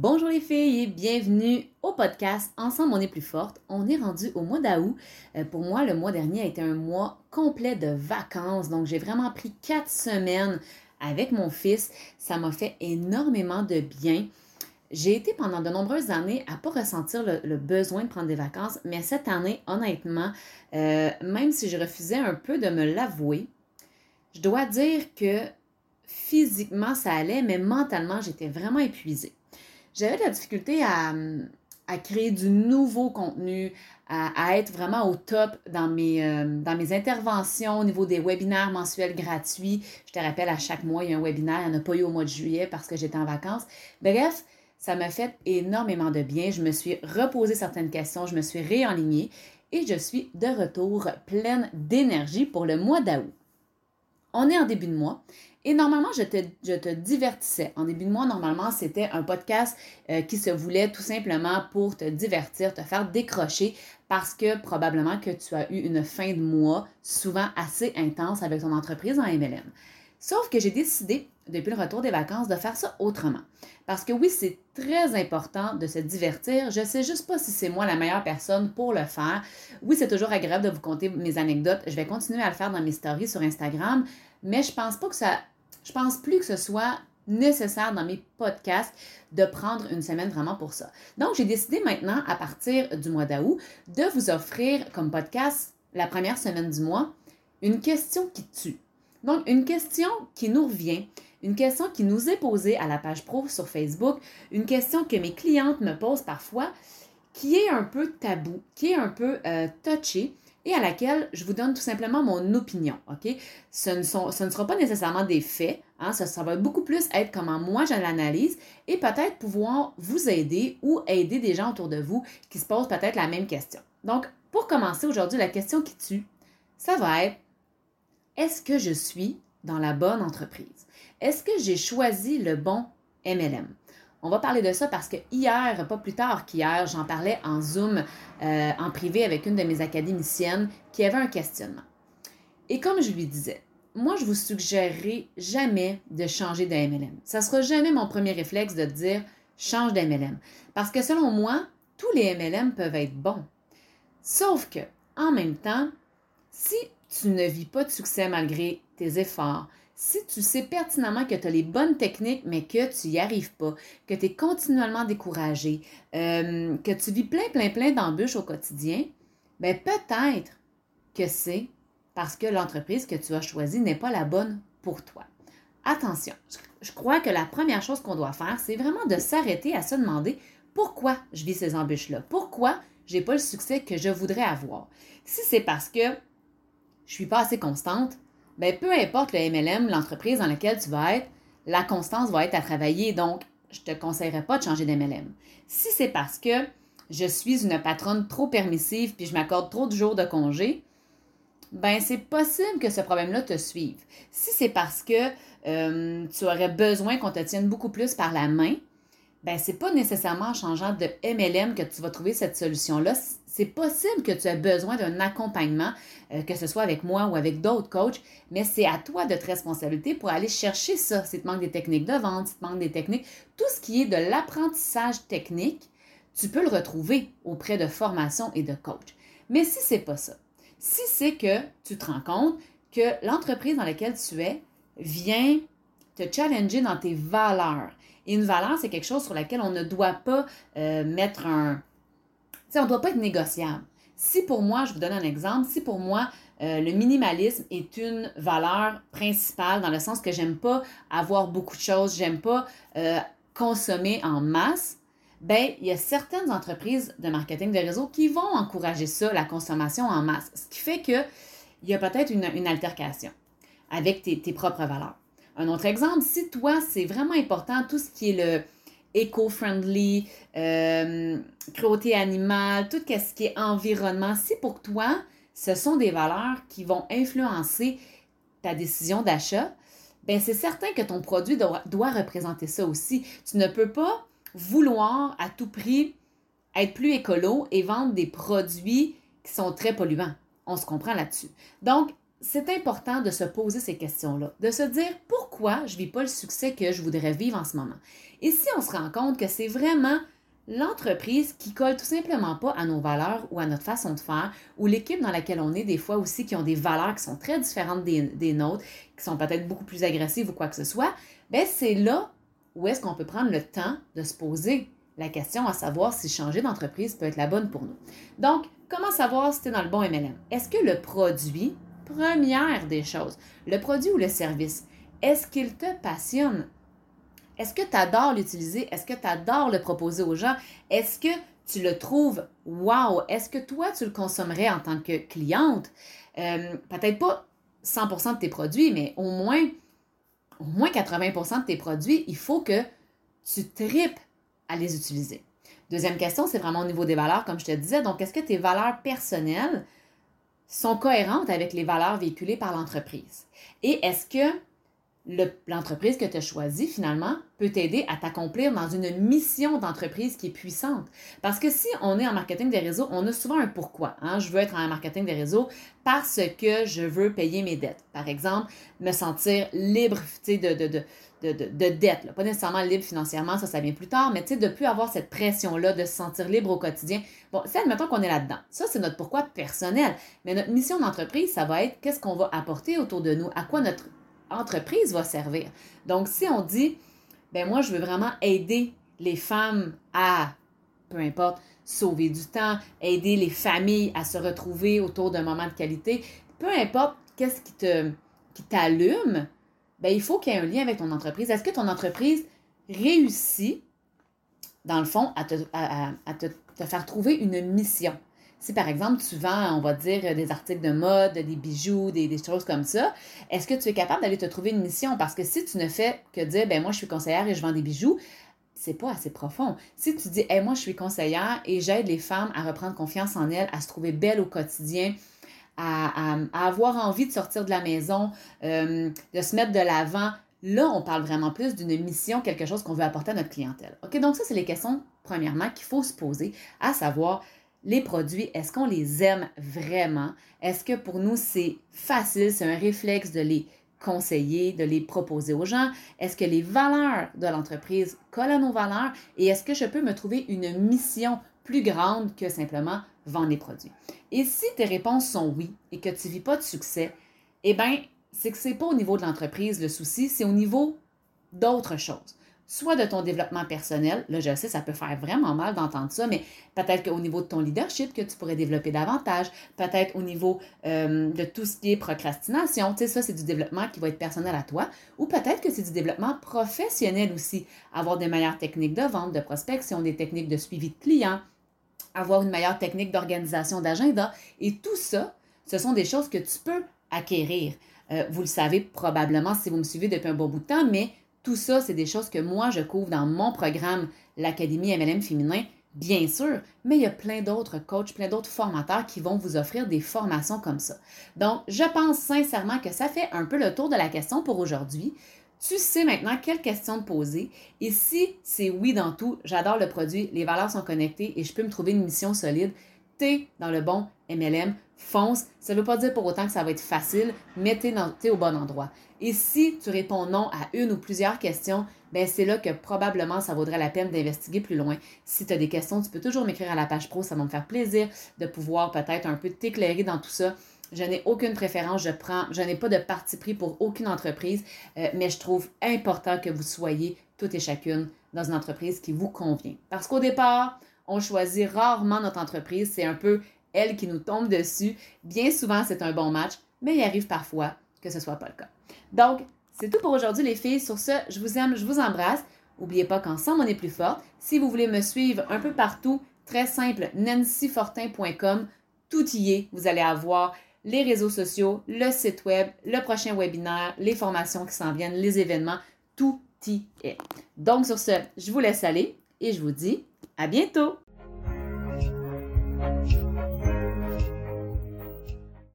Bonjour les filles et bienvenue au podcast Ensemble on est plus forte. On est rendu au mois d'août. Euh, pour moi, le mois dernier a été un mois complet de vacances. Donc j'ai vraiment pris quatre semaines avec mon fils. Ça m'a fait énormément de bien. J'ai été pendant de nombreuses années à ne pas ressentir le, besoin de prendre des vacances, mais cette année, honnêtement, euh, même si je refusais un peu de me l'avouer, je dois dire que physiquement ça allait, mais mentalement j'étais vraiment épuisée j'avais de la difficulté à, créer du nouveau contenu, à, être vraiment au top dans mes, euh, dans mes interventions au niveau des webinaires mensuels gratuits. Je te rappelle, à chaque mois, il y a un webinaire. Il n'y en a pas eu au mois de juillet parce que j'étais en vacances. Bref, ça m'a fait énormément de bien. Je me suis reposé certaines questions, je me suis réalignée et je suis de retour pleine d'énergie pour le mois d'août. On est en début de mois et normalement, je te, divertissais. En début de mois, normalement, c'était un podcast euh, qui se voulait tout simplement pour te divertir, te faire décrocher parce que probablement que tu as eu une fin de mois souvent assez intense avec ton entreprise en MLM. Sauf que j'ai décidé, depuis le retour des vacances, de faire ça autrement. Parce que oui, c'est très important de se divertir. Je sais juste pas si c'est moi la meilleure personne pour le faire. Oui, c'est toujours agréable de vous conter mes anecdotes. Je vais continuer à le faire dans mes stories sur Instagram, mais je pense pas que ça je pense plus que ce soit nécessaire dans mes podcasts de prendre une semaine vraiment pour ça. Donc, j'ai décidé maintenant, à partir du mois d'août, de vous offrir comme podcast la première semaine du mois une question qui tue. Donc, une question qui nous revient, une question qui nous est posée à la page pro sur Facebook, une question que mes clientes me posent parfois, qui est un peu tabou, qui est un peu euh, touchée, et à laquelle je vous donne tout simplement mon opinion? Ce ne, sont, sera pas nécessairement des faits, hein? ça, ça va beaucoup plus être comment moi je l'analyse et peut-être pouvoir vous aider ou aider des gens autour de vous qui se posent peut-être la même question. Donc, pour commencer aujourd'hui, la question qui tue, ça va être est-ce que je suis dans la bonne entreprise? Est-ce que j'ai choisi le bon MLM? On va parler de ça parce que hier, pas plus tard qu'hier, j'en parlais en Zoom, euh, en privé avec une de mes académiciennes qui avait un questionnement. Et comme je lui disais, moi, je vous suggérerai jamais de changer de MLM. Ça sera jamais mon premier réflexe de dire change d'MLM. Parce que selon moi, tous les MLM peuvent être bons. Sauf que, en même temps, si tu ne vis pas de succès malgré tes efforts, si tu sais pertinemment que tu as les bonnes techniques, mais que tu n'y arrives pas, que tu es continuellement découragé, euh, que tu vis plein, plein, plein d'embûches au quotidien, bien peut-être que c'est parce que l'entreprise que tu as choisie n'est pas la bonne pour toi. Attention, je crois que la première chose qu'on doit faire, c'est vraiment de s'arrêter à se demander pourquoi je vis ces embûches-là, pourquoi je n'ai pas le succès que je voudrais avoir? Si c'est parce que je suis pas assez constante, ben, peu importe le MLM, l'entreprise dans laquelle tu vas être, la constance va être à travailler. Donc, je ne te conseillerais pas de changer d'MLM. Si c'est parce que je suis une patronne trop permissive puis je m'accorde trop de jours de congé, ben c'est possible que ce problème-là te suive. Si c'est parce que euh, tu aurais besoin qu'on te tienne beaucoup plus par la main, ben c'est pas nécessairement en changeant de MLM que tu vas trouver cette solution-là. C'est possible que tu aies besoin d'un accompagnement, euh, que ce soit avec moi ou avec d'autres coachs, mais c'est à toi de te responsabilité pour aller chercher ça. Si tu manques des techniques de vente, si tu manques des techniques, tout ce qui est de l'apprentissage technique, tu peux le retrouver auprès de formation et de coach. Mais si c'est pas ça, si c'est que tu te rends compte que l'entreprise dans laquelle tu es vient te challenger dans tes valeurs, et une valeur, c'est quelque chose sur laquelle on ne doit pas euh, mettre un... Sais, on ne doit pas être négociable. Si pour moi, je vous donne un exemple, si pour moi, euh, le minimalisme est une valeur principale dans le sens que j'aime pas avoir beaucoup de choses, j'aime pas euh, consommer en masse, ben il y a certaines entreprises de marketing de réseau qui vont encourager ça, la consommation en masse. Ce qui fait qu'il y a peut-être une, altercation avec tes propres valeurs. Un autre exemple, si toi, c'est vraiment important, tout ce qui est le éco-friendly, euh, cruauté animale, tout ce qui est environnement, si pour toi, ce sont des valeurs qui vont influencer ta décision d'achat, ben c'est certain que ton produit doit, doit, représenter ça aussi. Tu ne peux pas vouloir à tout prix être plus écolo et vendre des produits qui sont très polluants. On se comprend là-dessus. Donc, c'est important de se poser ces questions-là, de se dire pourquoi je ne vis pas le succès que je voudrais vivre en ce moment. Et si on se rend compte que c'est vraiment l'entreprise qui colle tout simplement pas à nos valeurs ou à notre façon de faire, ou l'équipe dans laquelle on est, des fois aussi, qui ont des valeurs qui sont très différentes des, nôtres, qui sont peut-être beaucoup plus agressives ou quoi que ce soit, ben c'est là où est-ce qu'on peut prendre le temps de se poser la question à savoir si changer d'entreprise peut être la bonne pour nous. Donc, comment savoir si tu es dans le bon MLM? Est-ce que le produit, première des choses, le produit ou le service, est-ce qu'il te passionne? Est-ce que tu adores l'utiliser? Est-ce que tu adores le proposer aux gens? Est-ce que tu le trouves wow? Est-ce que toi, tu le consommerais en tant que cliente? Euh, peut-être pas 100% de tes produits, mais au moins, au moins 80% de tes produits, il faut que tu tripes à les utiliser. Deuxième question, c'est vraiment au niveau des valeurs, comme je te disais. Donc, est-ce que tes valeurs personnelles sont cohérentes avec les valeurs véhiculées par l'entreprise? Et est-ce que l'entreprise que tu as choisie, finalement, peut t'aider à t'accomplir dans une mission d'entreprise qui est puissante? Parce que si on est en marketing des réseaux, on a souvent un pourquoi. Hein? Je veux être en marketing des réseaux parce que je veux payer mes dettes. Par exemple, me sentir libre de, de, de dettes. Pas nécessairement libre financièrement, ça, ça vient plus tard, mais de ne plus avoir cette pression-là de se sentir libre au quotidien. Bon, c'est admettons qu'on est là-dedans. Ça, c'est notre pourquoi personnel. Mais notre mission d'entreprise, ça va être qu'est-ce qu'on va apporter autour de nous, à quoi notre entreprise va servir. Donc, si on dit, ben moi, je veux vraiment aider les femmes à, peu importe, sauver du temps, aider les familles à se retrouver autour d'un moment de qualité, peu importe qu'est-ce qui te qui t'allume, ben il faut qu'il y ait un lien avec ton entreprise. Est-ce que ton entreprise réussit, dans le fond, à te, faire trouver une mission? Si par exemple tu vends, on va dire, des articles de mode, des bijoux, des, choses comme ça, est-ce que tu es capable d'aller te trouver une mission? Parce que si tu ne fais que dire, ben moi je suis conseillère et je vends des bijoux, c'est pas assez profond. Si tu dis, hey, moi je suis conseillère et j'aide les femmes à reprendre confiance en elles, à se trouver belles au quotidien, à, avoir envie de sortir de la maison, euh, de se mettre de l'avant, là on parle vraiment plus d'une mission, quelque chose qu'on veut apporter à notre clientèle. OK, donc ça c'est les questions, premièrement, qu'il faut se poser, à savoir, les produits, est-ce qu'on les aime vraiment? Est-ce que pour nous, c'est facile, c'est un réflexe de les conseiller, de les proposer aux gens? Est-ce que les valeurs de l'entreprise collent à nos valeurs? Et est-ce que je peux me trouver une mission plus grande que simplement vendre les produits? Et si tes réponses sont oui et que tu ne vis pas de succès, eh bien, c'est que ce n'est pas au niveau de l'entreprise le souci, c'est au niveau d'autres choses soit de ton développement personnel. Là, je sais, ça peut faire vraiment mal d'entendre ça, mais peut-être qu'au niveau de ton leadership, que tu pourrais développer davantage, peut-être au niveau euh, de tout ce qui est procrastination. Tu sais, ça, c'est du développement qui va être personnel à toi, ou peut-être que c'est du développement professionnel aussi. Avoir des meilleures techniques de vente, de prospection, des techniques de suivi de clients, avoir une meilleure technique d'organisation d'agenda. Et tout ça, ce sont des choses que tu peux acquérir. Euh, vous le savez probablement si vous me suivez depuis un bon bout de temps, mais tout ça, c'est des choses que moi, je couvre dans mon programme, l'Académie MLM féminin, bien sûr, mais il y a plein d'autres coachs, plein d'autres formateurs qui vont vous offrir des formations comme ça. Donc, je pense sincèrement que ça fait un peu le tour de la question pour aujourd'hui. Tu sais maintenant quelle question te poser. Et si c'est oui dans tout, j'adore le produit, les valeurs sont connectées et je peux me trouver une mission solide, tu es dans le bon MLM, fonce. Ça ne veut pas dire pour autant que ça va être facile, mais tu es, au bon endroit. Et si tu réponds non à une ou plusieurs questions, ben c'est là que probablement ça vaudrait la peine d'investiguer plus loin. Si tu as des questions, tu peux toujours m'écrire à la page pro, ça va me faire plaisir de pouvoir peut-être un peu t'éclairer dans tout ça. Je n'ai aucune préférence, je prends, je n'ai pas de parti pris pour aucune entreprise, euh, mais je trouve important que vous soyez toutes et chacune dans une entreprise qui vous convient. Parce qu'au départ, on choisit rarement notre entreprise, c'est un peu elle qui nous tombe dessus. Bien souvent, c'est un bon match, mais il arrive parfois que ce ne soit pas le cas. Donc, c'est tout pour aujourd'hui, les filles. Sur ce, je vous aime, je vous embrasse. N'oubliez pas qu'ensemble, on est plus fort. Si vous voulez me suivre un peu partout, très simple, nancyfortin.com, tout y est. Vous allez avoir les réseaux sociaux, le site web, le prochain webinaire, les formations qui s'en viennent, les événements, tout y est. Donc, sur ce, je vous laisse aller et je vous dis à bientôt.